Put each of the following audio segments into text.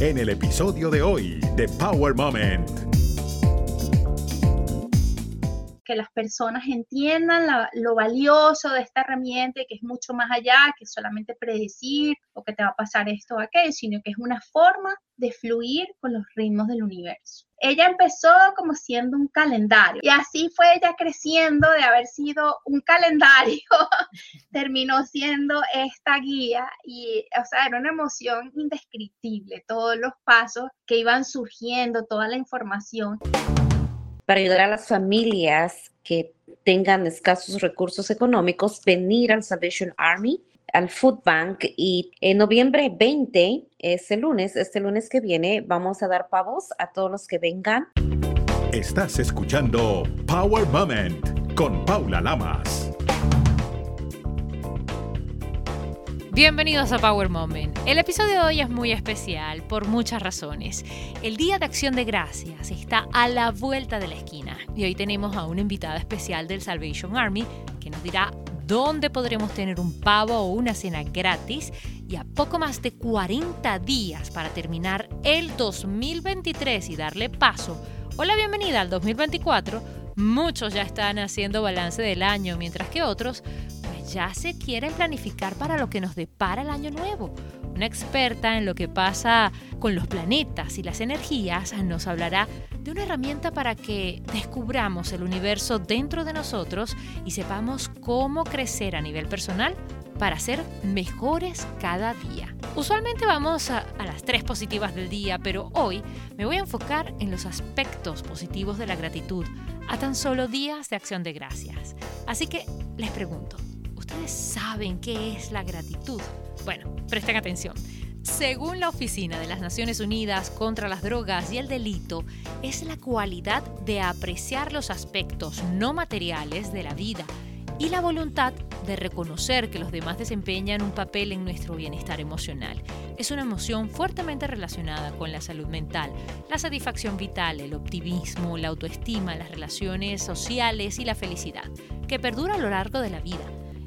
en el episodio de hoy de Power Moment. Que las personas entiendan lo valioso de esta herramienta y que es mucho más allá que solamente predecir o que te va a pasar esto o aquello, sino que es una forma de fluir con los ritmos del universo. Ella empezó como siendo un calendario y así fue ella creciendo de haber sido un calendario, terminó siendo esta guía y, o sea, era una emoción indescriptible, todos los pasos que iban surgiendo, toda la información. Para ayudar a las familias que tengan escasos recursos económicos, venir al Salvation Army al Food Bank y en noviembre 20, este lunes, este lunes que viene, vamos a dar pavos a todos los que vengan. Estás escuchando Power Moment con Paula Lamas. Bienvenidos a Power Moment. El episodio de hoy es muy especial por muchas razones. El Día de Acción de Gracias está a la vuelta de la esquina y hoy tenemos a una invitada especial del Salvation Army que nos dirá dónde podremos tener un pavo o una cena gratis y a poco más de 40 días para terminar el 2023 y darle paso o la bienvenida al 2024, muchos ya están haciendo balance del año, mientras que otros ya se quieren planificar para lo que nos depara el año nuevo. Una experta en lo que pasa con los planetas y las energías nos hablará de una herramienta para que descubramos el universo dentro de nosotros y sepamos cómo crecer a nivel personal para ser mejores cada día. Usualmente vamos a, a, las tres positivas del día, pero hoy me voy a enfocar en los aspectos positivos de la gratitud a tan solo días de acción de gracias. Así que les pregunto, ¿ustedes saben qué es la gratitud? Bueno, presten atención. Según la Oficina de las Naciones Unidas contra las Drogas y el Delito, es la cualidad de apreciar los aspectos no materiales de la vida y la voluntad de reconocer que los demás desempeñan un papel en nuestro bienestar emocional. Es una emoción fuertemente relacionada con la salud mental, la satisfacción vital, el optimismo, la autoestima, las relaciones sociales y la felicidad, que perdura a lo largo de la vida.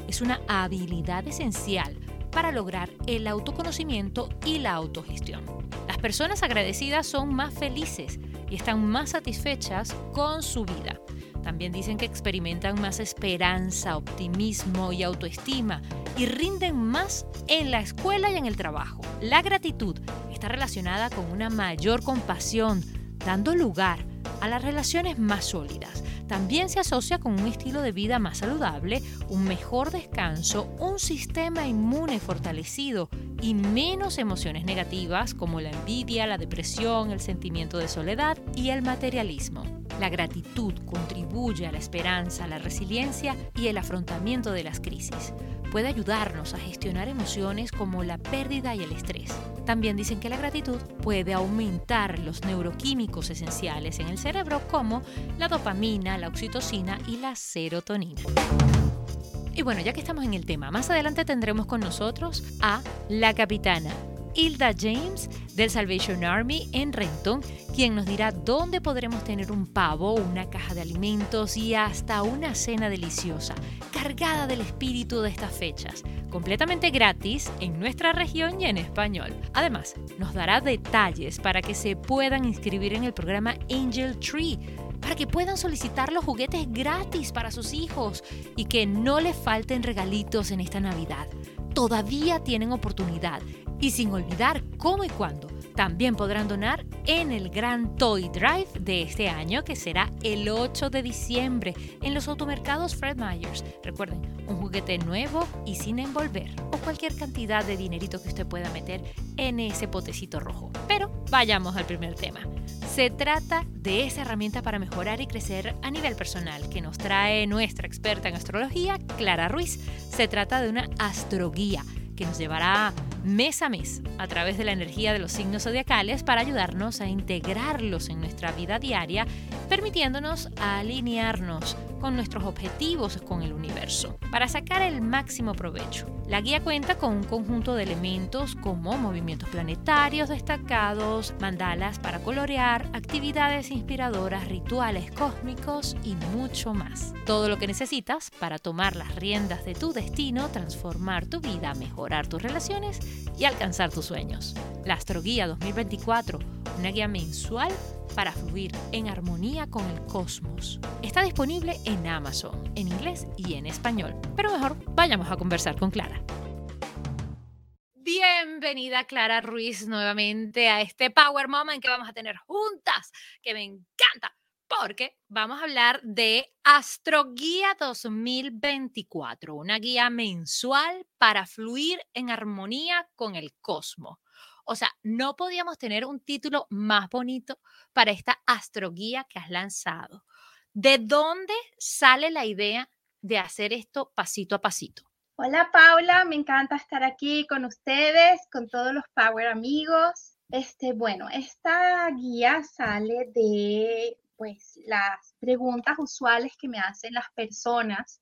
Es una habilidad esencial para lograr el autoconocimiento y la autogestión. Las personas agradecidas son más felices y están más satisfechas con su vida. También dicen que experimentan más esperanza, optimismo y autoestima y rinden más en la escuela y en el trabajo. La gratitud está relacionada con una mayor compasión, dando lugar a las relaciones más sólidas también se asocia con un estilo de vida más saludable, un mejor descanso, un sistema inmune fortalecido y menos emociones negativas como la envidia, la depresión, el sentimiento de soledad y el materialismo. La gratitud contribuye a la esperanza, la resiliencia y el afrontamiento de las crisis puede ayudarnos a gestionar emociones como la pérdida y el estrés. También dicen que la gratitud puede aumentar los neuroquímicos esenciales en el cerebro como la dopamina, la oxitocina y la serotonina. Y bueno, ya que estamos en el tema, más adelante tendremos con nosotros a la capitana Hilda James del Salvation Army en Renton, quien nos dirá dónde podremos tener un pavo, una caja de alimentos y hasta una cena deliciosa, cargada del espíritu de estas fechas, completamente gratis en nuestra región y en español. Además, nos dará detalles para que se puedan inscribir en el programa Angel Tree para que puedan solicitar los juguetes gratis para sus hijos y que no les falten regalitos en esta Navidad. Todavía tienen oportunidad y sin olvidar cómo y cuándo. También podrán donar en el Gran Toy Drive de este año, que será el 8 de diciembre, en los automercados Fred Myers. Recuerden, un juguete nuevo y sin envolver, o cualquier cantidad de dinerito que usted pueda meter en ese potecito rojo. Pero vayamos al primer tema. Se trata de esa herramienta para mejorar y crecer a nivel personal que nos trae nuestra experta en astrología, Clara Ruiz. Se trata de una astroguía que nos llevará mes a mes a través de la energía de los signos zodiacales para ayudarnos a integrarlos en nuestra vida diaria, permitiéndonos alinearnos con nuestros objetivos con el universo, para sacar el máximo provecho. La guía cuenta con un conjunto de elementos como movimientos planetarios destacados, mandalas para colorear, actividades inspiradoras, rituales cósmicos y mucho más. Todo lo que necesitas para tomar las riendas de tu destino, transformar tu vida, mejorar tus relaciones y alcanzar tus sueños. La Astroguía 2024, una guía mensual para fluir en armonía con el cosmos. Está disponible en Amazon, en inglés y en español. Pero mejor vayamos a conversar con Clara. Bienvenida Clara Ruiz nuevamente a este Power Moment que vamos a tener juntas, que me encanta, porque vamos a hablar de Astroguía 2024, una guía mensual para fluir en armonía con el cosmos. O sea, no podíamos tener un título más bonito para esta astroguía que has lanzado. ¿De dónde sale la idea de hacer esto pasito a pasito? Hola Paula, me encanta estar aquí con ustedes, con todos los Power amigos. Este, bueno, esta guía sale de pues las preguntas usuales que me hacen las personas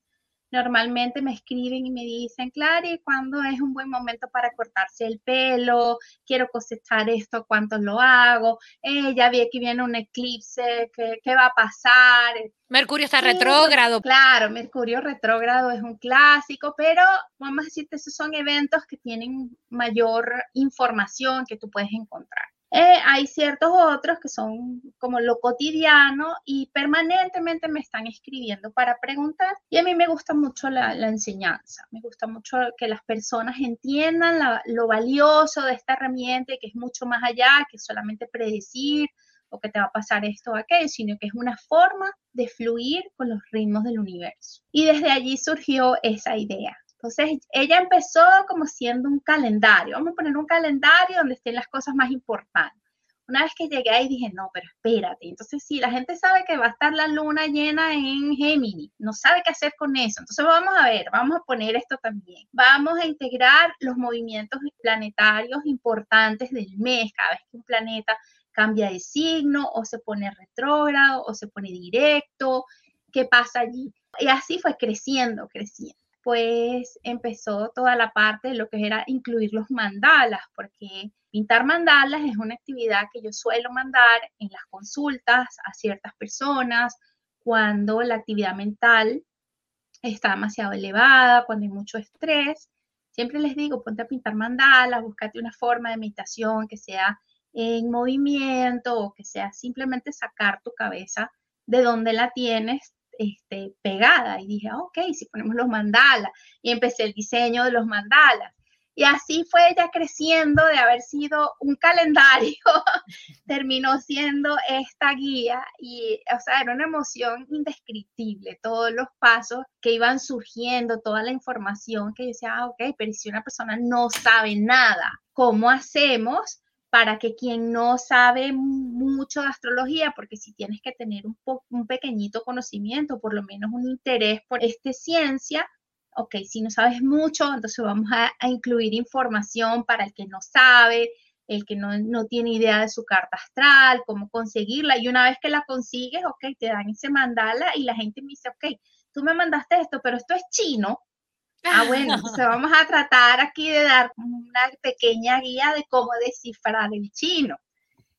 Normalmente me escriben y me dicen, Clary, ¿cuándo es un buen momento para cortarse el pelo? Quiero cosechar esto, ¿cuánto lo hago? Eh, ya vi que viene un eclipse, ¿qué, va a pasar? Mercurio está retrógrado. Claro, Mercurio retrógrado es un clásico, pero vamos a decirte, esos son eventos que tienen mayor información que tú puedes encontrar. Eh, hay ciertos otros que son como lo cotidiano y permanentemente me están escribiendo para preguntar. Y a mí me gusta mucho la, enseñanza, me gusta mucho que las personas entiendan lo valioso de esta herramienta y que es mucho más allá que solamente predecir o que te va a pasar esto o aquello, sino que es una forma de fluir con los ritmos del universo. Y desde allí surgió esa idea. Entonces, ella empezó como siendo un calendario. Vamos a poner un calendario donde estén las cosas más importantes. Una vez que llegué ahí dije, no, pero espérate. Entonces, sí, la gente sabe que va a estar la luna llena en Géminis, no sabe qué hacer con eso. Entonces, vamos a ver, vamos a poner esto también. Vamos a integrar los movimientos planetarios importantes del mes, cada vez que un planeta cambia de signo o se pone retrógrado o se pone directo, qué pasa allí. Y así fue creciendo, creciendo pues empezó toda la parte de lo que era incluir los mandalas, porque pintar mandalas es una actividad que yo suelo mandar en las consultas a ciertas personas cuando la actividad mental está demasiado elevada, cuando hay mucho estrés. Siempre les digo, ponte a pintar mandalas, búscate una forma de meditación que sea en movimiento o que sea simplemente sacar tu cabeza de donde la tienes este, pegada. Y dije, ah, ok, si ponemos los mandalas y empecé el diseño de los mandalas. Y así fue ella creciendo de haber sido un calendario, terminó siendo esta guía y, o sea, era una emoción indescriptible, todos los pasos que iban surgiendo, toda la información que yo decía, ah, ok, pero si una persona no sabe nada, ¿cómo hacemos para que quien no sabe mucho de astrología, porque si tienes que tener un, un pequeñito conocimiento, por lo menos un interés por esta ciencia, ok, si no sabes mucho, entonces vamos a, incluir información para el que no sabe, el que no, no, tiene idea de su carta astral, cómo conseguirla. Y una vez que la consigues, ok, te dan ese mandala y la gente me dice, ok, tú me mandaste esto, pero esto es chino. Ah, bueno, entonces vamos a tratar aquí de dar una pequeña guía de cómo descifrar el chino.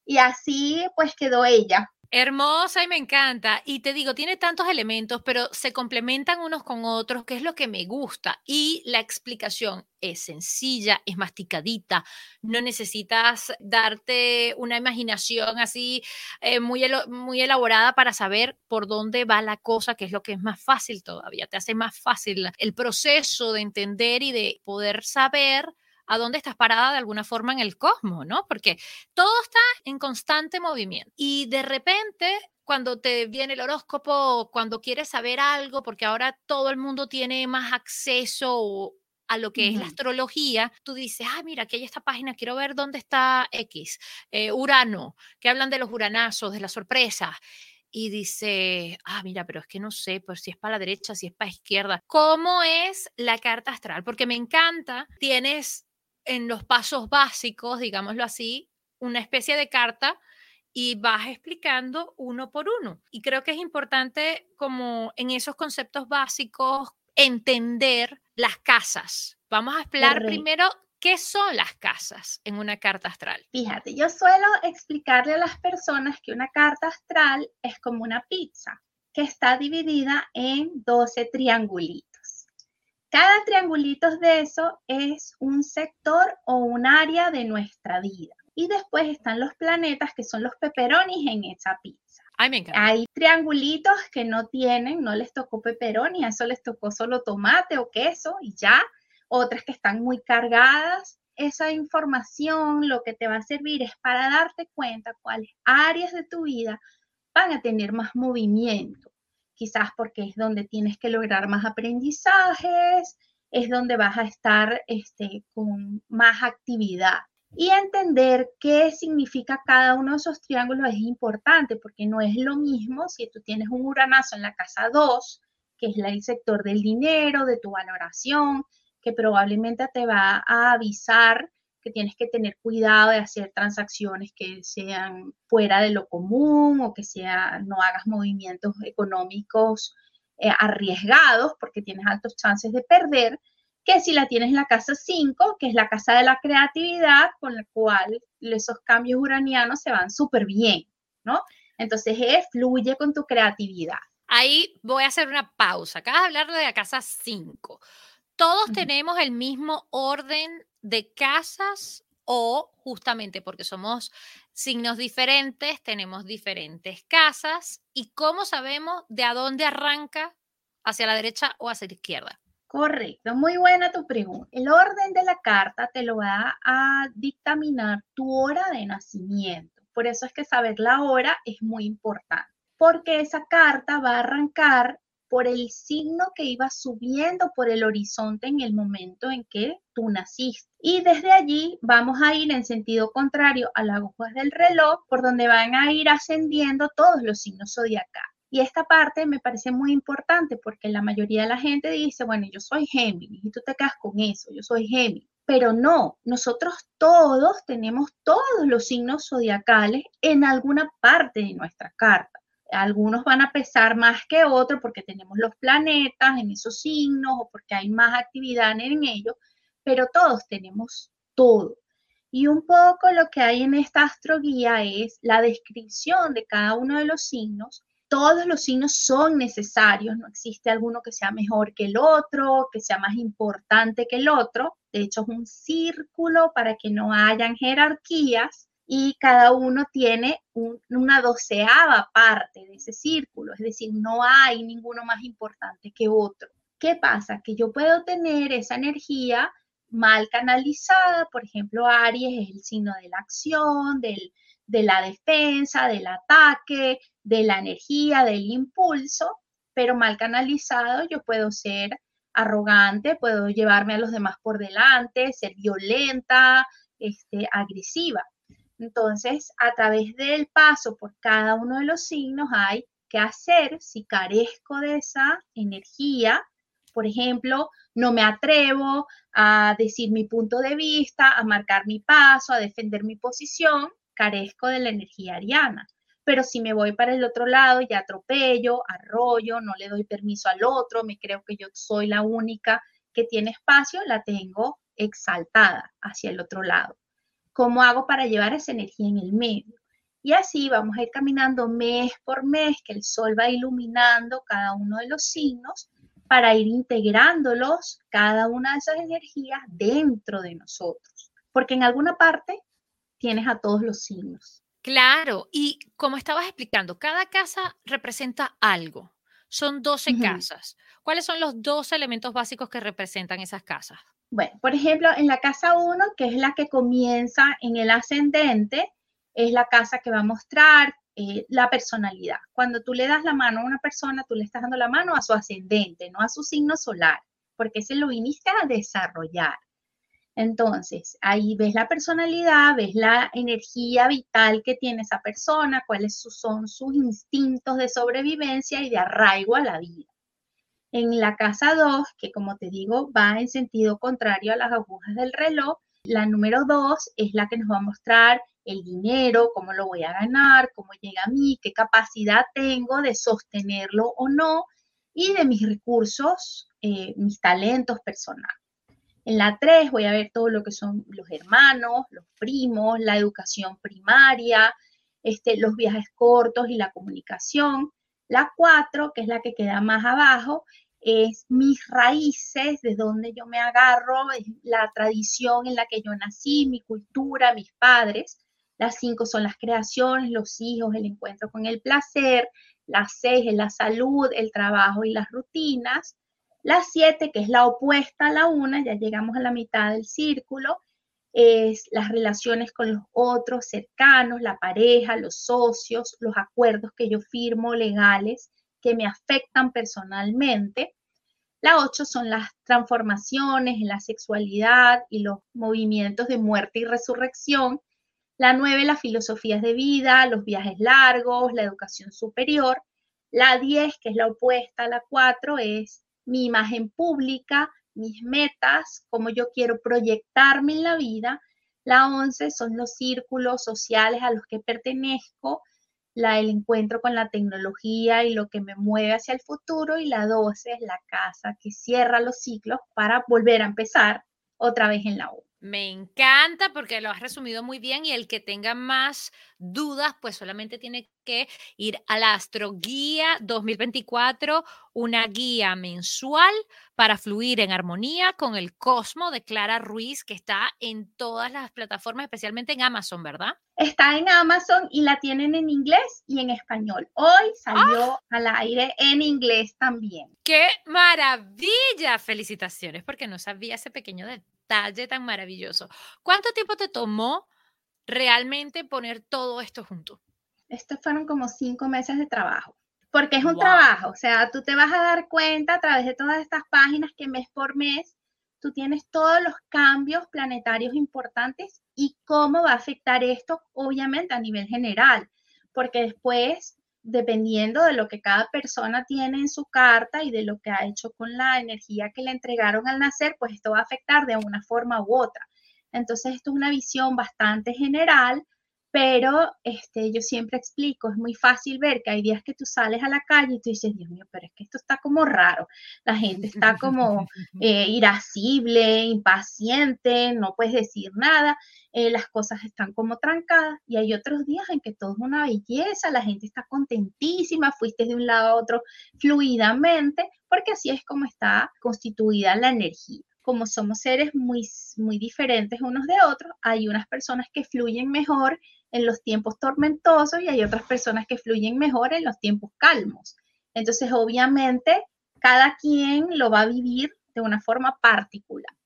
Y así pues quedó ella. Hermosa y me encanta. Y te digo, tiene tantos elementos, pero se complementan unos con otros, que es lo que me gusta. Y la explicación es sencilla, es masticadita. No necesitas darte una imaginación así eh, muy, muy elaborada para saber por dónde va la cosa, que es lo que es más fácil todavía. Te hace más fácil el proceso de entender y de poder saber a dónde estás parada de alguna forma en el cosmos, ¿no? Porque todo está en constante movimiento y de repente cuando te viene el horóscopo, cuando quieres saber algo, porque ahora todo el mundo tiene más acceso a lo que es la astrología, tú dices, ah, mira, aquí hay esta página, quiero ver dónde está X, eh, Urano, que hablan de los uranazos, de las sorpresas. Y dice, ah, mira, pero es que no sé, pues si es para la derecha, si es para la izquierda. ¿Cómo es la carta astral? Porque me encanta, tienes en los pasos básicos, digámoslo así, una especie de carta y vas explicando uno por uno. Y creo que es importante como en esos conceptos básicos entender las casas. Vamos a hablar primero ¿Qué son las casas en una carta astral? Fíjate, yo suelo explicarle a las personas que una carta astral es como una pizza que está dividida en 12 triangulitos. Cada triangulito de eso es un sector o un área de nuestra vida. Y después están los planetas que son los peperonis en esa pizza. Ay, me encanta. Hay triangulitos que no tienen, no les tocó peperoni, a eso les tocó solo tomate o queso y ya otras que están muy cargadas. Esa información lo que te va a servir es para darte cuenta cuáles áreas de tu vida van a tener más movimiento. Quizás porque es donde tienes que lograr más aprendizajes, es donde vas a estar este, con más actividad. Y entender qué significa cada uno de esos triángulos es importante porque no es lo mismo si tú tienes un uranazo en la casa 2, que es el sector del dinero, de tu valoración, que probablemente te va a avisar que tienes que tener cuidado de hacer transacciones que sean fuera de lo común o que sea, no hagas movimientos económicos eh, arriesgados porque tienes altos chances de perder, que si la tienes en la casa 5, que es la casa de la creatividad, con la cual esos cambios uranianos se van súper bien, ¿no? Entonces, eh, fluye con tu creatividad. Ahí voy a hacer una pausa. Acabas de hablar de la casa 5 todos tenemos el mismo orden de casas o justamente porque somos signos diferentes, tenemos diferentes casas y cómo sabemos de a dónde arranca hacia la derecha o hacia la izquierda. Correcto, muy buena tu pregunta. El orden de la carta te lo va a dictaminar tu hora de nacimiento. Por eso es que saber la hora es muy importante, porque esa carta va a arrancar por el signo que iba subiendo por el horizonte en el momento en que tú naciste. Y desde allí vamos a ir en sentido contrario a las agujas del reloj, por donde van a ir ascendiendo todos los signos zodiacales. Y esta parte me parece muy importante porque la mayoría de la gente dice, bueno, yo soy Géminis y tú te quedas con eso, yo soy Géminis. Pero no, nosotros todos tenemos todos los signos zodiacales en alguna parte de nuestra carta. Algunos van a pesar más que otros porque tenemos los planetas en esos signos o porque hay más actividad en ellos, pero todos tenemos todo. Y un poco lo que hay en esta astroguía es la descripción de cada uno de los signos. Todos los signos son necesarios, no existe alguno que sea mejor que el otro, que sea más importante que el otro. De hecho, es un círculo para que no hayan jerarquías y cada uno tiene una doceava parte de ese círculo, es decir, no hay ninguno más importante que otro. ¿Qué pasa? Que yo puedo tener esa energía mal canalizada, por ejemplo, Aries es el signo de la acción, del, de la defensa, del ataque, de la energía, del impulso, pero mal canalizado yo puedo ser arrogante, puedo llevarme a los demás por delante, ser violenta, este, agresiva. Entonces, a través del paso por cada uno de los signos hay que hacer si carezco de esa energía. Por ejemplo, no me atrevo a decir mi punto de vista, a marcar mi paso, a defender mi posición, carezco de la energía ariana. Pero si me voy para el otro lado y atropello, arroyo, no le doy permiso al otro, me creo que yo soy la única que tiene espacio, la tengo exaltada hacia el otro lado. ¿Cómo hago para llevar esa energía en el medio? Y así vamos a ir caminando mes por mes, que el sol va iluminando cada uno de los signos para ir integrándolos, cada una de esas energías dentro de nosotros. Porque en alguna parte tienes a todos los signos. Claro, y como estabas explicando, cada casa representa algo. Son 12 casas. ¿Cuáles son los 12 elementos básicos que representan esas casas? Bueno, por ejemplo, en la casa 1, que es la que comienza en el ascendente, es la casa que va a mostrar eh, la personalidad. Cuando tú le das la mano a una persona, tú le estás dando la mano a su ascendente, no a su signo solar, porque ese lo viniste a desarrollar. Entonces, ahí ves la personalidad, ves la energía vital que tiene esa persona, cuáles son sus instintos de sobrevivencia y de arraigo a la vida. En la casa 2, que como te digo va en sentido contrario a las agujas del reloj, La número dos es la que nos va a mostrar el dinero, cómo lo voy a ganar, cómo llega a mí, qué capacidad tengo de sostenerlo o no y de mis recursos, eh, mis talentos personales. En la 3 voy a ver todo lo que son los hermanos, los primos, la educación primaria, este, los viajes cortos y la comunicación. La 4, que es la que queda más abajo, es mis raíces, de donde yo me agarro, la tradición en la que yo nací, mi cultura, mis padres. Las cinco son las creaciones, los hijos, el encuentro con el placer. Las seis es la salud, el trabajo y las rutinas. Las siete, que es la opuesta a la una, ya llegamos a la mitad del círculo, es las relaciones con los otros cercanos, la pareja, los socios, los acuerdos que yo firmo legales que me afectan personalmente. La ocho son las transformaciones en la sexualidad y los movimientos de muerte y resurrección. La nueve, las filosofías de vida, los viajes largos, la educación superior. La diez, que es la opuesta a la cuatro, es mi imagen pública, mis metas, cómo yo quiero proyectarme en la vida. La once son los círculos sociales a los que pertenezco, la, el encuentro con la tecnología y lo que me mueve hacia el futuro. Y la doce es la casa que cierra los ciclos para volver a empezar otra vez en la U. Me encanta porque lo has resumido muy bien y el que tenga más dudas, pues solamente tiene que ir a la Astroguía 2024, una guía mensual para fluir en armonía con el cosmo de Clara Ruiz, que está en todas las plataformas, especialmente en Amazon, ¿verdad? Está en Amazon y la tienen en inglés y en español. Hoy salió ¡Ah! al aire en inglés también. ¡Qué maravilla! Felicitaciones, porque no sabía ese pequeño detalle tan maravilloso. ¿Cuánto tiempo te tomó realmente poner todo esto junto? Estos fueron como cinco meses de trabajo, porque es un Wow. trabajo, o sea, tú te vas a dar cuenta a través de todas estas páginas que mes por mes tú tienes todos los cambios planetarios importantes y cómo va a afectar esto, obviamente a nivel general, porque después, dependiendo de lo que cada persona tiene en su carta y de lo que ha hecho con la energía que le entregaron al nacer, pues esto va a afectar de una forma u otra. Entonces, esto es una visión bastante general, pero este, yo siempre explico, es muy fácil ver que hay días que tú sales a la calle y tú dices, Dios mío, pero es que esto está como raro, la gente está como eh, irascible, impaciente, no puedes decir nada, eh, las cosas están como trancadas y hay otros días en que todo es una belleza, la gente está contentísima, fuiste de un lado a otro fluidamente, porque así es como está constituida la energía como somos seres muy, muy diferentes unos de otros, hay unas personas que fluyen mejor en los tiempos tormentosos y hay otras personas que fluyen mejor en los tiempos calmos. Entonces, obviamente, cada quien lo va a vivir de una forma particular.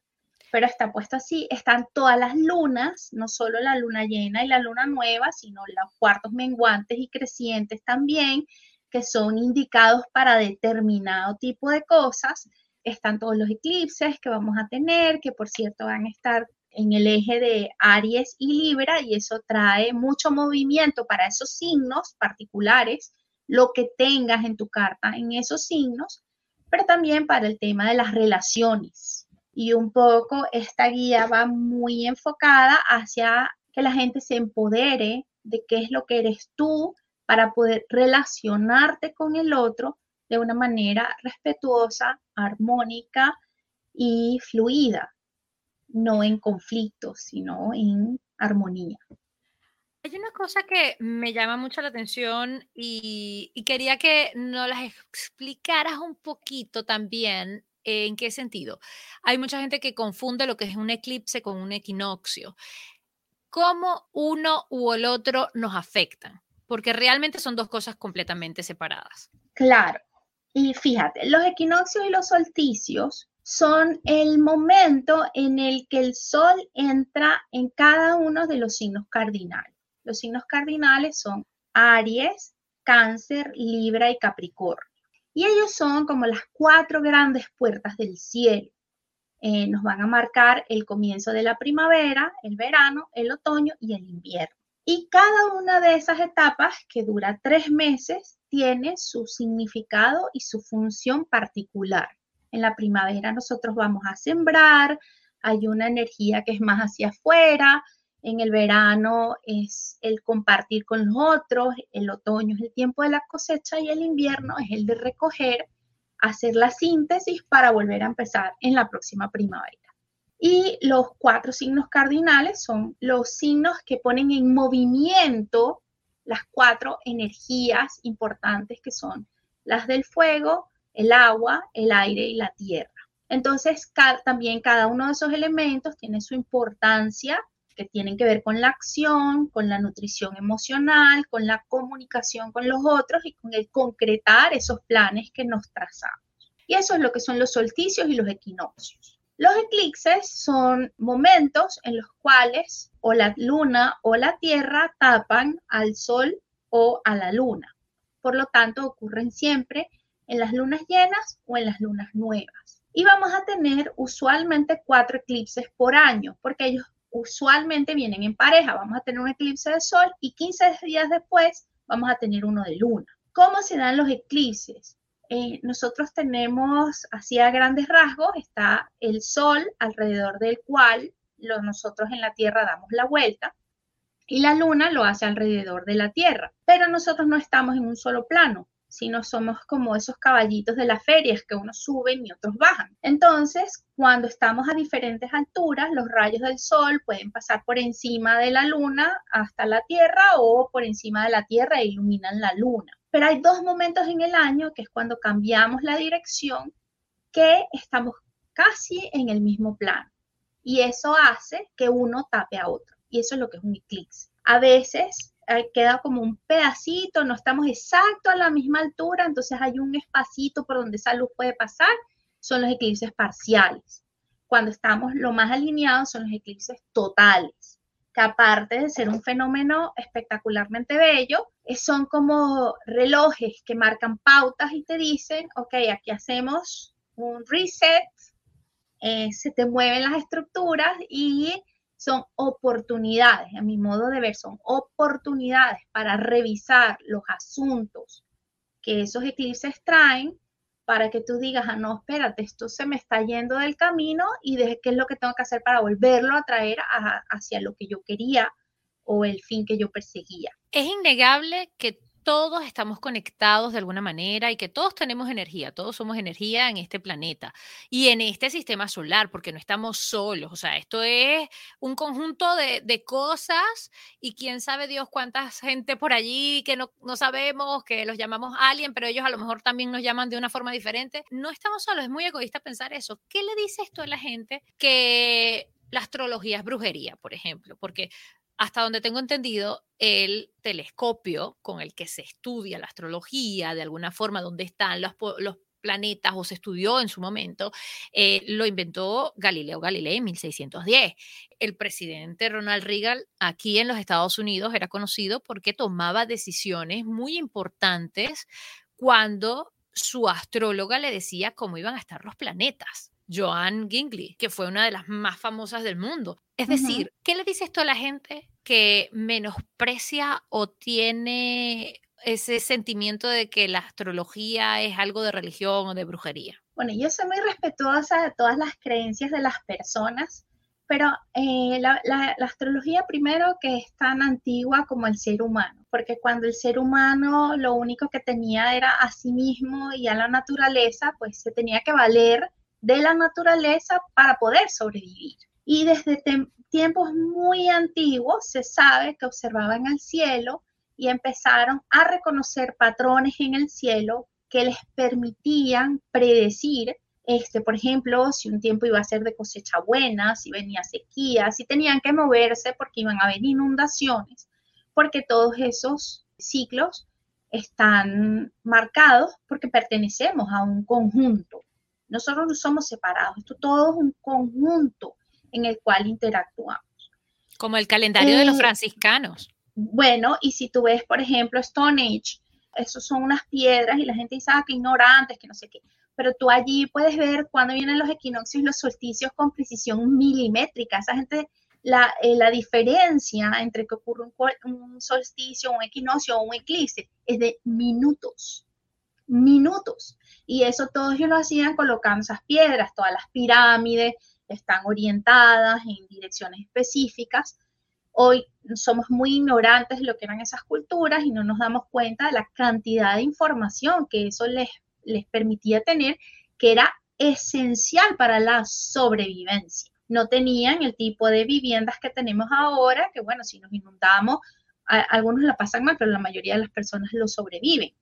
Pero está puesto así, están todas las lunas, no solo la luna llena y la luna nueva, sino los cuartos menguantes y crecientes también, que son indicados para determinado tipo de cosas están todos los eclipses que vamos a tener, que por cierto van a estar en el eje de Aries y Libra y eso trae mucho movimiento para esos signos particulares, lo que tengas en tu carta en esos signos, pero también para el tema de las relaciones. Y un poco esta guía va muy enfocada hacia que la gente se empodere de qué es lo que eres tú para poder relacionarte con el otro de una manera respetuosa, armónica y fluida, no en conflicto, sino en armonía. Hay una cosa que me llama mucho la atención y, y quería que nos las explicaras un poquito también. ¿En qué sentido? Hay mucha gente que confunde lo que es un eclipse con un equinoccio. ¿Cómo uno u el otro nos afectan? Porque realmente son dos cosas completamente separadas. Claro. Y fíjate, los equinoccios y los solsticios son el momento en el que el sol entra en cada uno de los signos cardinales. Los signos cardinales son Aries, Cáncer, Libra y Capricornio. Y ellos son como las cuatro grandes puertas del cielo. Eh, nos van a marcar el comienzo de la primavera, el verano, el otoño y el invierno. Y cada una de esas etapas, que dura tres meses, tiene su significado y su función particular. En la primavera nosotros vamos a sembrar, hay una energía que es más hacia afuera, en el verano es el compartir con los otros, el otoño es el tiempo de la cosecha y el invierno es el de recoger, hacer la síntesis para volver a empezar en la próxima primavera. Y los cuatro signos cardinales son los signos que ponen en movimiento las cuatro energías importantes que son las del fuego, el agua, el aire y la tierra. Entonces, también cada uno de esos elementos tiene su importancia que tienen que ver con la acción, con la nutrición emocional, con la comunicación con los otros y con el concretar esos planes que nos trazamos. Y eso es lo que son los solsticios y los equinoccios. Los eclipses son momentos en los cuales o la luna o la tierra tapan al sol o a la luna. Por lo tanto, ocurren siempre en las lunas llenas o en las lunas nuevas. Y vamos a tener usualmente cuatro eclipses por año, porque ellos usualmente vienen en pareja. Vamos a tener un eclipse de sol y 15 días después vamos a tener uno de luna. ¿Cómo se dan los eclipses? Eh, nosotros tenemos, así a grandes rasgos, está el sol alrededor del cual nosotros en la Tierra damos la vuelta y la luna lo hace alrededor de la Tierra. Pero nosotros no estamos en un solo plano, sino somos como esos caballitos de las ferias que unos suben y otros bajan. Entonces, cuando estamos a diferentes alturas, los rayos del sol pueden pasar por encima de la luna hasta la Tierra o por encima de la Tierra e iluminan la luna. Pero hay dos momentos en el año, que es cuando cambiamos la dirección, que estamos casi en el mismo plano. Y eso hace que uno tape a otro. Y eso es lo que es un eclipse. A veces queda como un pedacito, no estamos exacto a la misma altura, entonces hay un espacito por donde esa luz puede pasar, son los eclipses parciales. Cuando estamos lo más alineados son los eclipses totales, que aparte de ser un fenómeno espectacularmente bello, son como relojes que marcan pautas y te dicen, ok, aquí hacemos un reset, eh, se te mueven las estructuras y son oportunidades, a mi modo de ver, son oportunidades para revisar los asuntos que esos eclipses traen para que tú digas, ah, no, espérate, esto se me está yendo del camino y de qué es lo que tengo que hacer para volverlo a traer hacia lo que yo quería o el fin que yo perseguía. Es innegable que todos estamos conectados de alguna manera y que todos tenemos energía, todos somos energía en este planeta y en este sistema solar, porque no estamos solos, o sea, esto es un conjunto de, cosas y quién sabe Dios cuánta gente por allí que no, no sabemos, que los llamamos alien, pero ellos a lo mejor también nos llaman de una forma diferente. No estamos solos, es muy egoísta pensar eso. ¿Qué le dice esto a la gente que la astrología es brujería, por ejemplo? Porque hasta donde tengo entendido, el telescopio con el que se estudia la astrología, de alguna forma, donde están los, planetas o se estudió en su momento, eh, lo inventó Galileo Galilei en 1610. El presidente Ronald Reagan aquí en los Estados Unidos era conocido porque tomaba decisiones muy importantes cuando su astróloga le decía cómo iban a estar los planetas. Joan Gingley, que fue una de las más famosas del mundo. Es decir, ¿qué le dice esto a la gente que menosprecia o tiene ese sentimiento de que la astrología es algo de religión o de brujería? Bueno, yo soy muy respetuosa de todas las creencias de las personas, pero eh, la, la, astrología primero que es tan antigua como el ser humano, porque cuando el ser humano lo único que tenía era a sí mismo y a la naturaleza, pues se tenía que valer de la naturaleza para poder sobrevivir. Y desde tiempos muy antiguos se sabe que observaban el cielo y empezaron a reconocer patrones en el cielo que les permitían predecir, este, por ejemplo, si un tiempo iba a ser de cosecha buena, si venía sequía, si tenían que moverse porque iban a haber inundaciones, porque todos esos ciclos están marcados porque pertenecemos a un conjunto. Nosotros no somos separados, esto todo es un conjunto en el cual interactuamos. Como el calendario de los franciscanos. Bueno, y si tú ves, por ejemplo, Stone Age, esos son unas piedras y la gente dice, ah, que ignorantes, que no sé qué. Pero tú allí puedes ver cuándo vienen los equinoccios y los solsticios con precisión milimétrica. Esa gente, la, eh, la diferencia entre que ocurre un, un solsticio, un equinoccio o un eclipse es de minutos. Minutos. Y eso todos ellos lo hacían colocando esas piedras, todas las pirámides, están orientadas en direcciones específicas. Hoy somos muy ignorantes de lo que eran esas culturas y no nos damos cuenta de la cantidad de información que eso les, les permitía tener, que era esencial para la sobrevivencia. No tenían el tipo de viviendas que tenemos ahora, que bueno, si nos inundamos, algunos la pasan mal, pero la mayoría de las personas lo sobreviven,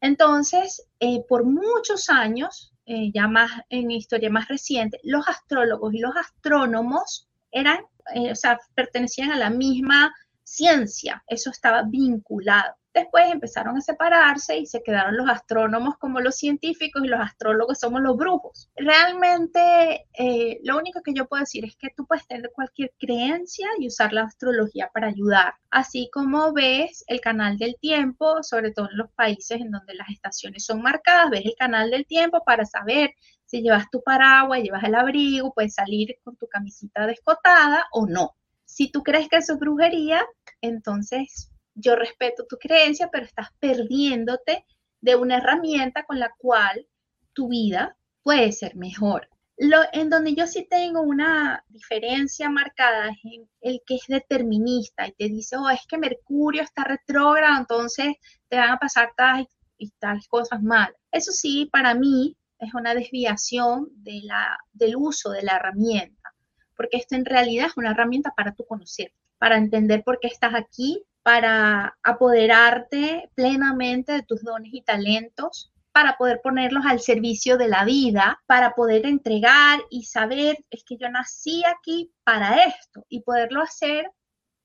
Entonces, eh, por muchos años, eh, ya más en historia más reciente, los astrólogos y los astrónomos eran, eh, o sea, pertenecían a la misma ciencia, eso estaba vinculado. Después empezaron a separarse y se quedaron los astrónomos como los científicos y los astrólogos somos los brujos. Realmente eh, lo único que yo puedo decir es que tú puedes tener cualquier creencia y usar la astrología para ayudar. Así como ves el canal del tiempo, sobre todo en los países en donde las estaciones son marcadas, ves el canal del tiempo para saber si llevas tu paraguas, llevas el abrigo, puedes salir con tu camisita descotada o no. Si tú crees que eso es brujería, entonces yo respeto tu creencia, pero estás perdiéndote de una herramienta con la cual tu vida puede ser mejor. Lo, en donde yo sí tengo una diferencia marcada es en el que es determinista y te dice, oh, es que Mercurio está retrógrado, entonces te van a pasar tal y tales cosas mal. Eso sí, para mí es una desviación del uso de la herramienta, porque esto en realidad es una herramienta para tu conocer, para entender por qué estás aquí, para apoderarte plenamente de tus dones y talentos, para poder ponerlos al servicio de la vida, para poder entregar y saber, es que yo nací aquí para esto y poderlo hacer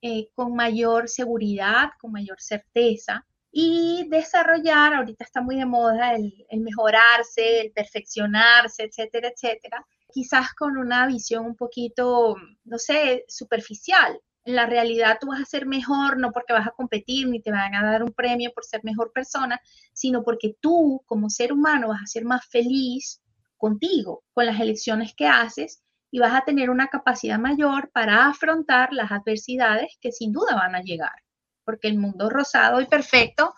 eh, con mayor seguridad, con mayor certeza y desarrollar, ahorita está muy de moda el, el mejorarse, el perfeccionarse, etcétera, etcétera, quizás con una visión un poquito, no sé, superficial, la realidad tú vas a ser mejor no porque vas a competir ni te van a dar un premio por ser mejor persona, sino porque tú como ser humano vas a ser más feliz contigo, con las elecciones que haces y vas a tener una capacidad mayor para afrontar las adversidades que sin duda van a llegar, porque el mundo rosado y perfecto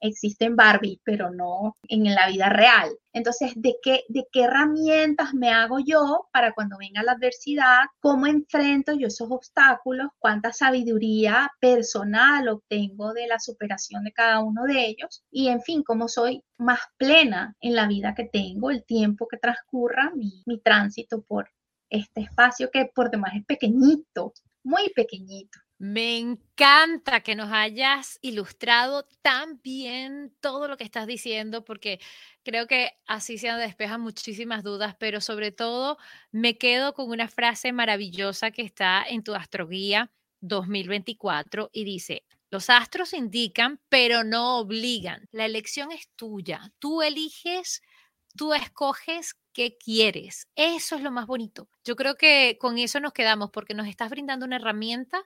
existe en Barbie, pero no en la vida real. Entonces, ¿de qué, ¿de qué herramientas me hago yo para cuando venga la adversidad? ¿Cómo enfrento yo esos obstáculos? ¿Cuánta sabiduría personal obtengo de la superación de cada uno de ellos? Y, en fin, cómo soy más plena en la vida que tengo, el tiempo que transcurra, mi, mi tránsito por este espacio que por demás es pequeñito, muy pequeñito. Me encanta que nos hayas ilustrado tan bien todo lo que estás diciendo, porque creo que así se despejan muchísimas dudas, pero sobre todo me quedo con una frase maravillosa que está en tu astroguía 2024 y dice, los astros indican, pero no obligan. La elección es tuya. Tú eliges, tú escoges qué quieres. Eso es lo más bonito. Yo creo que con eso nos quedamos porque nos estás brindando una herramienta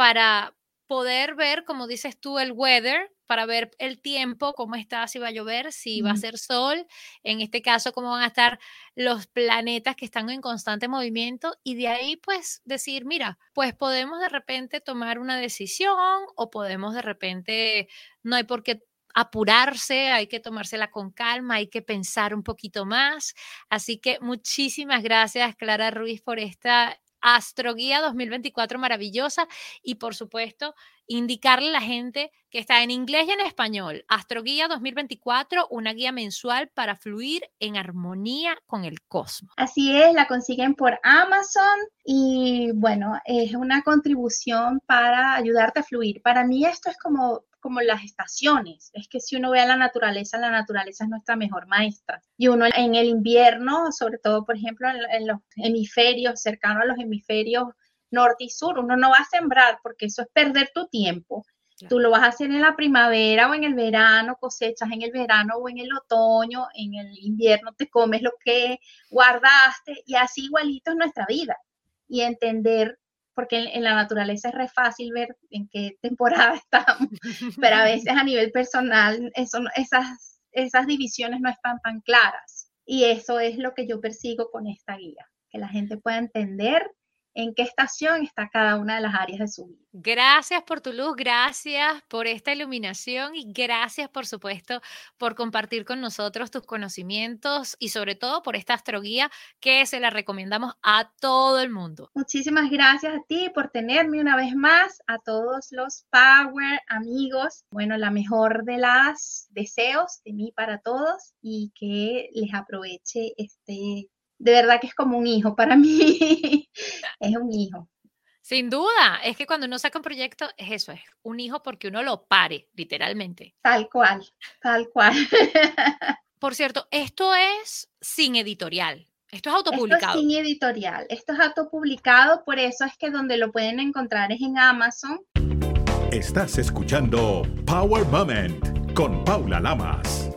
para poder ver, como dices tú, el weather, para ver el tiempo, cómo está, si va a llover, si va a ser sol, en este caso, cómo van a estar los planetas que están en constante movimiento. Y de ahí pues decir, mira, pues podemos de repente tomar una decisión o podemos de repente, no hay por qué apurarse, hay que tomársela con calma, hay que pensar un poquito más. Así que muchísimas gracias, Clara Ruiz, por esta Astroguía 2024 maravillosa y por supuesto indicarle a la gente que está en inglés y en español. Astroguía 2024, una guía mensual para fluir en armonía con el cosmos. Así es, la consiguen por Amazon y bueno, es una contribución para ayudarte a fluir. Para mí esto es como como las estaciones. Es que si uno ve a la naturaleza, la naturaleza es nuestra mejor maestra. Y uno en el invierno, sobre todo, por ejemplo, en, los hemisferios, cercanos a los hemisferios norte y sur, uno no va a sembrar porque eso es perder tu tiempo. Tú lo vas a hacer en la primavera o en el verano, cosechas en el verano o en el otoño, en el invierno te comes lo que guardaste y así igualito es nuestra vida. Y entender porque en, la naturaleza es re fácil ver en qué temporada estamos, pero a veces a nivel personal esas divisiones no están tan claras. Y eso es lo que yo persigo con esta guía, que la gente pueda entender en qué estación está cada una de las áreas de su vida. Gracias por tu luz, gracias por esta iluminación y gracias, por supuesto, por compartir con nosotros tus conocimientos y sobre todo por esta astroguía que se la recomendamos a todo el mundo. Muchísimas gracias a ti por tenerme una vez más, a todos los Power amigos. Bueno, la mejor de las deseos de mí para todos y que les aproveche este de verdad que es como un hijo para mí. es un hijo. Sin duda, es que cuando uno saca un proyecto es eso, es un hijo porque uno lo pare, literalmente. Tal cual, tal cual. Por cierto, esto es sin editorial. Esto es autopublicado. Esto es sin editorial. Esto es autopublicado, por eso es que donde lo pueden encontrar es en Amazon. Estás escuchando Power Moment con Paula Lamas.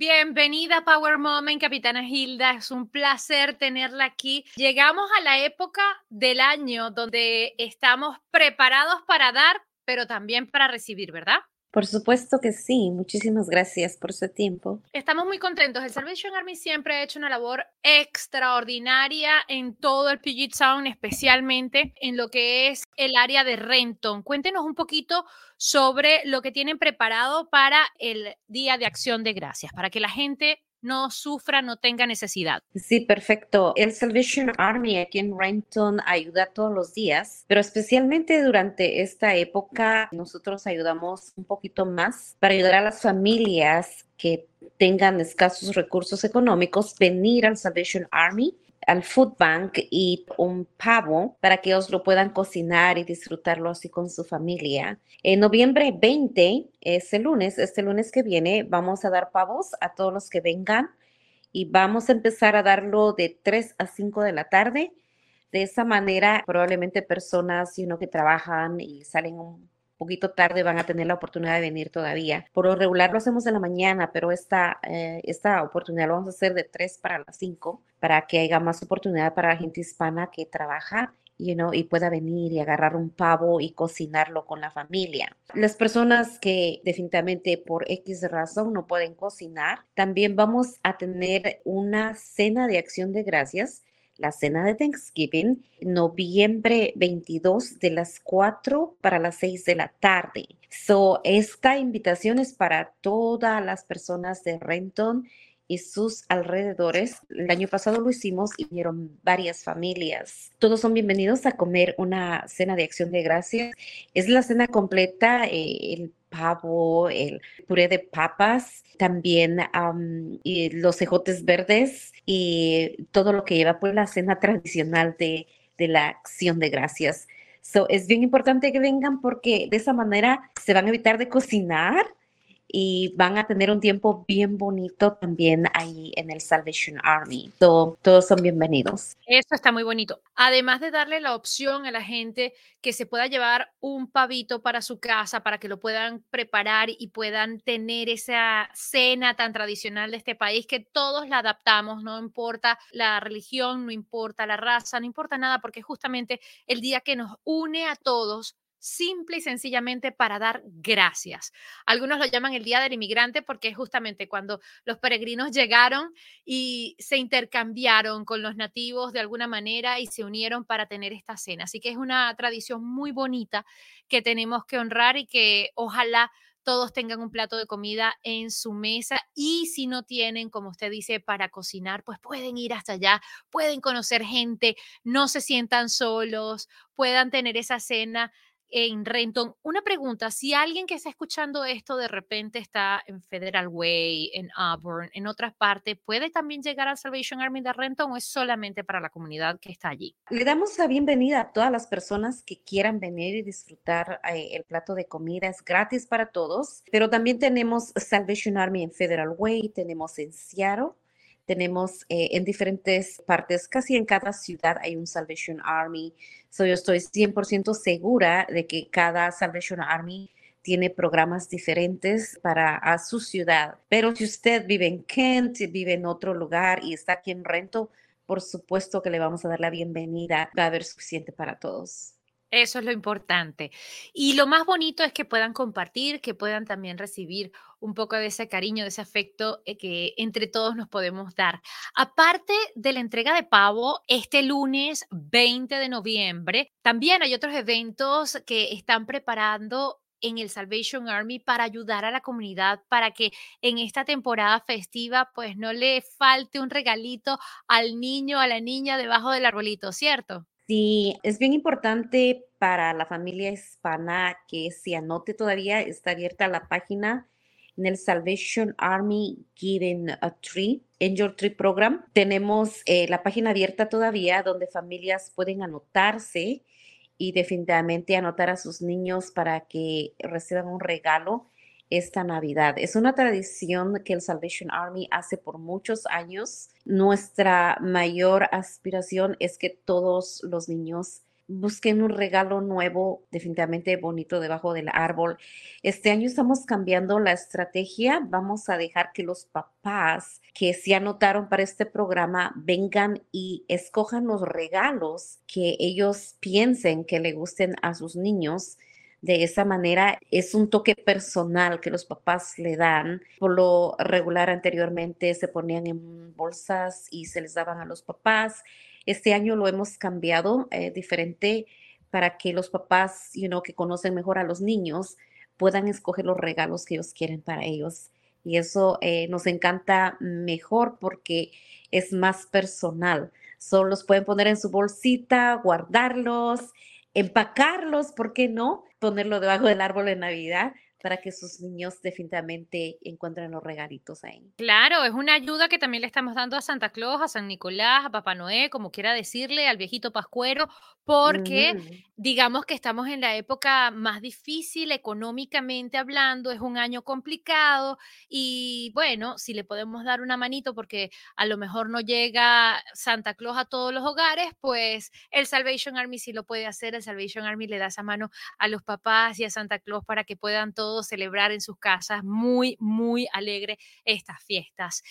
Bienvenida Power Moment, Capitana Hilda. Es un placer tenerla aquí. Llegamos a la época del año donde estamos preparados para dar, pero también para recibir, ¿verdad? Por supuesto que sí. Muchísimas gracias por su tiempo. Estamos muy contentos. El Salvation Army siempre ha hecho una labor extraordinaria en todo el Puget Sound, especialmente en lo que es el área de Renton. Cuéntenos un poquito sobre lo que tienen preparado para el Día de Acción de Gracias, para que la gente no sufra, no tenga necesidad. Sí, perfecto. El Salvation Army aquí en Renton ayuda todos los días, pero especialmente durante esta época nosotros ayudamos un poquito más para ayudar a las familias que tengan escasos recursos económicos venir al Salvation Army al food bank y un pavo para que ellos lo puedan cocinar y disfrutarlo así con su familia. En noviembre 20, ese lunes, este lunes que viene, vamos a dar pavos a todos los que vengan y vamos a empezar a darlo de 3 a 5 de la tarde. De esa manera, probablemente personas que trabajan y salen un poquito tarde van a tener la oportunidad de venir todavía. Por lo regular lo hacemos en la mañana, pero esta, eh, esta oportunidad lo vamos a hacer de 3 para las 5 para que haya más oportunidad para la gente hispana que trabaja You know, y pueda venir y agarrar un pavo y cocinarlo con la familia. Las personas que definitivamente por X razón no pueden cocinar, también vamos a tener una cena de acción de gracias la cena de Thanksgiving, noviembre 22 de las 4 para las 6 de la tarde. So, esta invitación es para todas las personas de Renton y sus alrededores. El año pasado lo hicimos y vieron varias familias. Todos son bienvenidos a comer una cena de acción de gracias. Es la cena completa, eh, el pavo, el puré de papas, también y los cejotes verdes y todo lo que lleva pues la cena tradicional de, de la acción de gracias. So, es bien importante que vengan porque de esa manera se van a evitar de cocinar y van a tener un tiempo bien bonito también ahí en el Salvation Army. todos son bienvenidos. Eso está muy bonito. Además de darle la opción a la gente que se pueda llevar un pavito para su casa, para que lo puedan preparar y puedan tener esa cena tan tradicional de este país que todos la adaptamos, no importa la religión, no importa la raza, no importa nada, porque justamente el día que nos une a todos simple y sencillamente para dar gracias. Algunos lo llaman el Día del Inmigrante porque es justamente cuando los peregrinos llegaron y se intercambiaron con los nativos de alguna manera y se unieron para tener esta cena. Así que es una tradición muy bonita que tenemos que honrar y que ojalá todos tengan un plato de comida en su mesa y si no tienen, como usted dice, para cocinar, pues pueden ir hasta allá, pueden conocer gente, no se sientan solos, puedan tener esa cena en Renton. Una pregunta, si alguien que está escuchando esto de repente está en Federal Way, en Auburn, en otras partes, ¿puede también llegar al Salvation Army de Renton o es solamente para la comunidad que está allí? Le damos la bienvenida a todas las personas que quieran venir y disfrutar eh, el plato de comida. Es gratis para todos, pero también tenemos Salvation Army en Federal Way, tenemos en Seattle tenemos eh, en diferentes partes, casi en cada ciudad hay un Salvation Army. So yo estoy 100% segura de que cada Salvation Army tiene programas diferentes para su ciudad. Pero si usted vive en Kent, vive en otro lugar y está aquí en Rento, por supuesto que le vamos a dar la bienvenida. Va a haber suficiente para todos. Eso es lo importante. Y lo más bonito es que puedan compartir, que puedan también recibir un poco de ese cariño, de ese afecto eh, que entre todos nos podemos dar. Aparte de la entrega de pavo, este lunes 20 de noviembre, también hay otros eventos que están preparando en el Salvation Army para ayudar a la comunidad para que en esta temporada festiva pues no le falte un regalito al niño, a la niña debajo del arbolito, ¿cierto? Sí, es bien importante para la familia hispana que se anote todavía, está abierta la página en el Salvation Army Giving a Tree, Angel Tree Program. Tenemos eh, la página abierta todavía donde familias pueden anotarse y definitivamente anotar a sus niños para que reciban un regalo esta Navidad. Es una tradición que el Salvation Army hace por muchos años. Nuestra mayor aspiración es que todos los niños busquen un regalo nuevo, definitivamente bonito debajo del árbol. Este año estamos cambiando la estrategia. Vamos a dejar que los papás que se anotaron para este programa vengan y escojan los regalos que ellos piensen que le gusten a sus niños de esa manera es un toque personal que los papás le dan. Por lo regular anteriormente se ponían en bolsas y se les daban a los papás. Este año lo hemos cambiado eh, diferente para que los papás, you know, que conocen mejor a los niños, puedan escoger los regalos que ellos quieren para ellos. Y eso eh, nos encanta mejor porque es más personal. Solo los pueden poner en su bolsita, guardarlos, empacarlos, ¿por qué no? Ponerlo debajo del árbol de Navidad para que sus niños definitivamente encuentren los regalitos ahí. Claro, es una ayuda que también le estamos dando a Santa Claus, a San Nicolás, a Papá Noé, como quiera decirle, al viejito Pascuero, porque digamos que estamos en la época más difícil económicamente hablando, es un año complicado y bueno, si le podemos dar una manito porque a lo mejor no llega Santa Claus a todos los hogares, pues el Salvation Army sí lo puede hacer, el Salvation Army le da esa mano a los papás y a Santa Claus para que puedan todos celebrar en sus casas muy, muy alegre estas fiestas.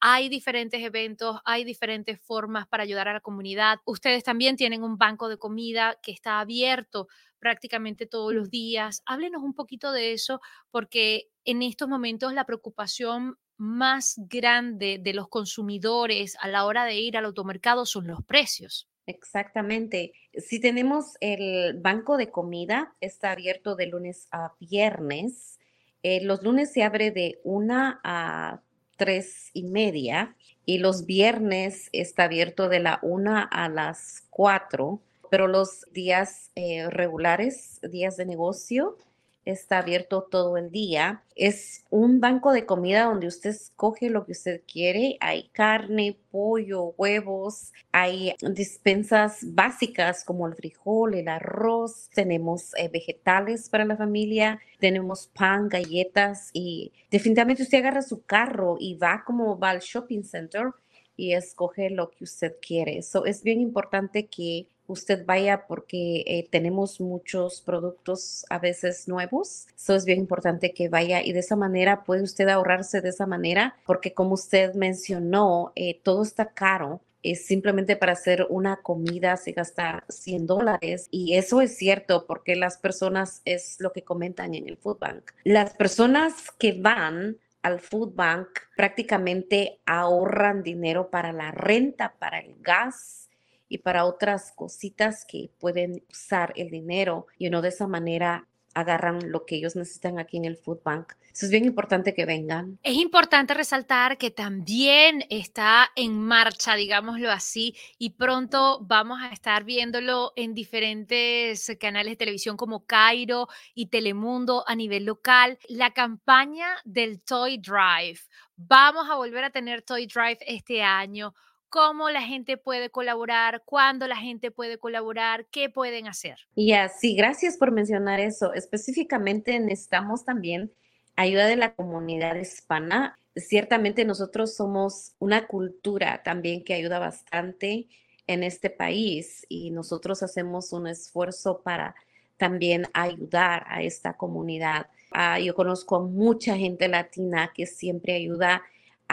Hay diferentes eventos, hay diferentes formas para ayudar a la comunidad. Ustedes también tienen un banco de comida que está abierto prácticamente todos los días. Háblenos un poquito de eso, porque en estos momentos la preocupación más grande de los consumidores a la hora de ir al automercado son los precios. Exactamente. Si tenemos el banco de comida, está abierto de lunes a viernes. Eh, los lunes se abre de una a tres y media y los viernes está abierto de la una a las cuatro, pero los días eh, regulares, días de negocio, está abierto todo el día. Es un banco de comida donde usted escoge lo que usted quiere. Hay carne, pollo, huevos, hay dispensas básicas como el frijol, el arroz, tenemos eh, vegetales para la familia, tenemos pan, galletas y definitivamente usted agarra su carro y va como va al shopping center y escoge lo que usted quiere. Eso es bien importante que usted vaya porque eh, tenemos muchos productos a veces nuevos. Eso es bien importante que vaya y de esa manera puede usted ahorrarse de esa manera porque como usted mencionó, eh, todo está caro. Es simplemente para hacer una comida se gasta 100 dólares y eso es cierto porque las personas es lo que comentan en el food bank. Las personas que van al food bank prácticamente ahorran dinero para la renta, para el gas, y para otras cositas que pueden usar el dinero y uno de esa manera agarran lo que ellos necesitan aquí en el Food Bank. Eso es bien importante que vengan. Es importante resaltar que también está en marcha, digámoslo así, y pronto vamos a estar viéndolo en diferentes canales de televisión como Cairo y Telemundo a nivel local, la campaña del Toy Drive. Vamos a volver a tener Toy Drive este año cómo la gente puede colaborar, cuándo la gente puede colaborar, qué pueden hacer. Ya, sí, gracias por mencionar eso. Específicamente necesitamos también ayuda de la comunidad hispana. Ciertamente nosotros somos una cultura también que ayuda bastante en este país y nosotros hacemos un esfuerzo para también ayudar a esta comunidad. Ah, yo conozco a mucha gente latina que siempre ayuda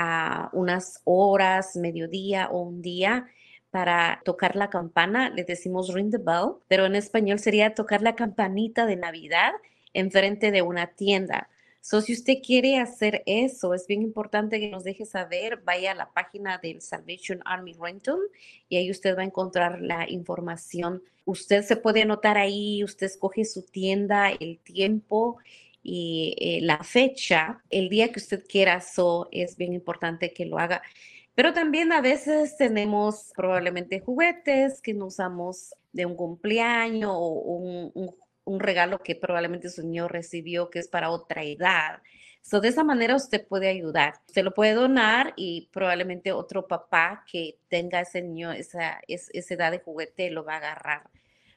a unas horas, mediodía o un día para tocar la campana, le decimos ring the bell, pero en español sería tocar la campanita de Navidad enfrente de una tienda. So, si usted quiere hacer eso, es bien importante que nos deje saber. Vaya a la página del Salvation Army Rental y ahí usted va a encontrar la información. Usted se puede anotar ahí, usted escoge su tienda, el tiempo y eh, la fecha, el día que usted quiera. So, es bien importante que lo haga. Pero también a veces tenemos probablemente juguetes que no usamos de un cumpleaños o un, un un regalo que probablemente su niño recibió que es para otra edad. So, de esa manera usted puede ayudar. Usted lo puede donar y probablemente otro papá que tenga ese niño, esa, esa edad de juguete, lo va a agarrar.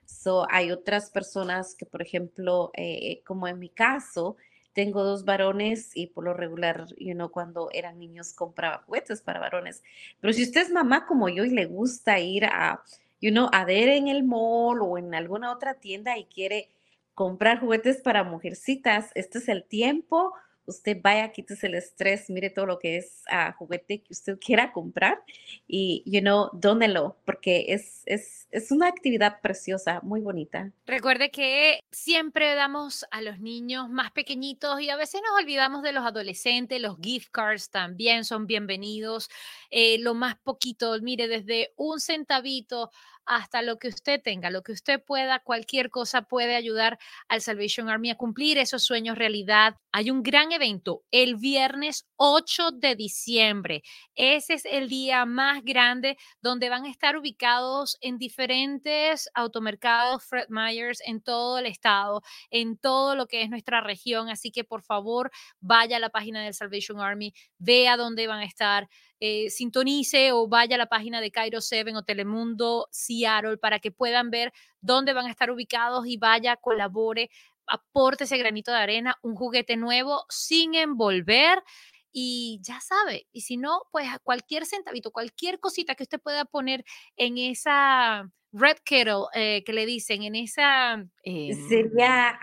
So, hay otras personas que, por ejemplo, eh, como en mi caso, tengo dos varones y por lo regular, you know, cuando eran niños compraba juguetes para varones. Pero si usted es mamá como yo y le gusta ir a, you know, a ver en el mall o en alguna otra tienda y quiere comprar juguetes para mujercitas. Este es el tiempo. Usted vaya, quítese el estrés, mire todo lo que es uh, juguete que usted quiera comprar y, you know, dónelo, porque es, es, es una actividad preciosa, muy bonita. Recuerde que siempre damos a los niños más pequeñitos y a veces nos olvidamos de los adolescentes, los gift cards también son bienvenidos, eh, lo más poquito, mire, desde un centavito hasta lo que usted tenga, lo que usted pueda, cualquier cosa puede ayudar al Salvation Army a cumplir esos sueños realidad. Hay un gran evento el viernes 8 de diciembre. Ese es el día más grande donde van a estar ubicados en diferentes automercados Fred Myers en todo el estado, en todo lo que es nuestra región. Así que por favor vaya a la página del Salvation Army, vea dónde van a estar. Eh, sintonice o vaya a la página de Cairo 7 o Telemundo Seattle para que puedan ver dónde van a estar ubicados y vaya, colabore, aporte ese granito de arena, un juguete nuevo sin envolver y ya sabe, y si no, pues cualquier centavito, cualquier cosita que usted pueda poner en esa red kettle eh, que le dicen, en esa... Em Sería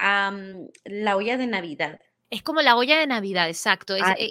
la olla de Navidad. Es como la olla de Navidad, exacto. Ah, eh,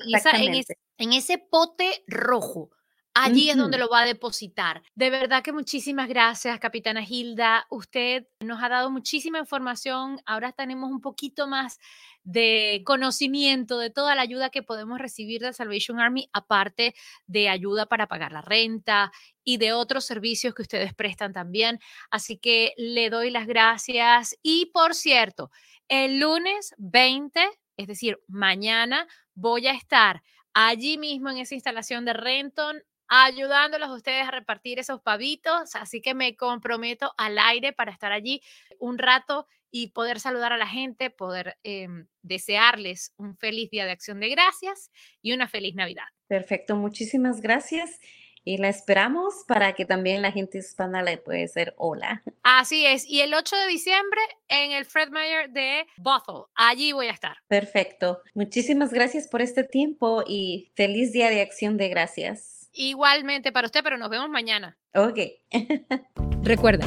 en, ese pote rojo. Allí es donde lo va a depositar. De verdad que muchísimas gracias, capitana Hilda. Usted nos ha dado muchísima información. Ahora tenemos un poquito más de conocimiento de toda la ayuda que podemos recibir de Salvation Army, aparte de ayuda para pagar la renta y de otros servicios que ustedes prestan también. Así que le doy las gracias. Y por cierto, el lunes 20 es decir, mañana voy a estar allí mismo en esa instalación de Renton ayudándolos a ustedes a repartir esos pavitos, así que me comprometo al aire para estar allí un rato y poder saludar a la gente, poder em, desearles un feliz día de acción de gracias y una feliz Navidad. Perfecto, muchísimas gracias y la esperamos para que también la gente hispana le pueda decir hola. Así es, y el 8 de diciembre en el Fred Meyer de Bothell, allí voy a estar. Perfecto, muchísimas gracias por este tiempo y feliz día de acción de gracias. Igualmente para usted, pero nos vemos mañana. Ok. Recuerda,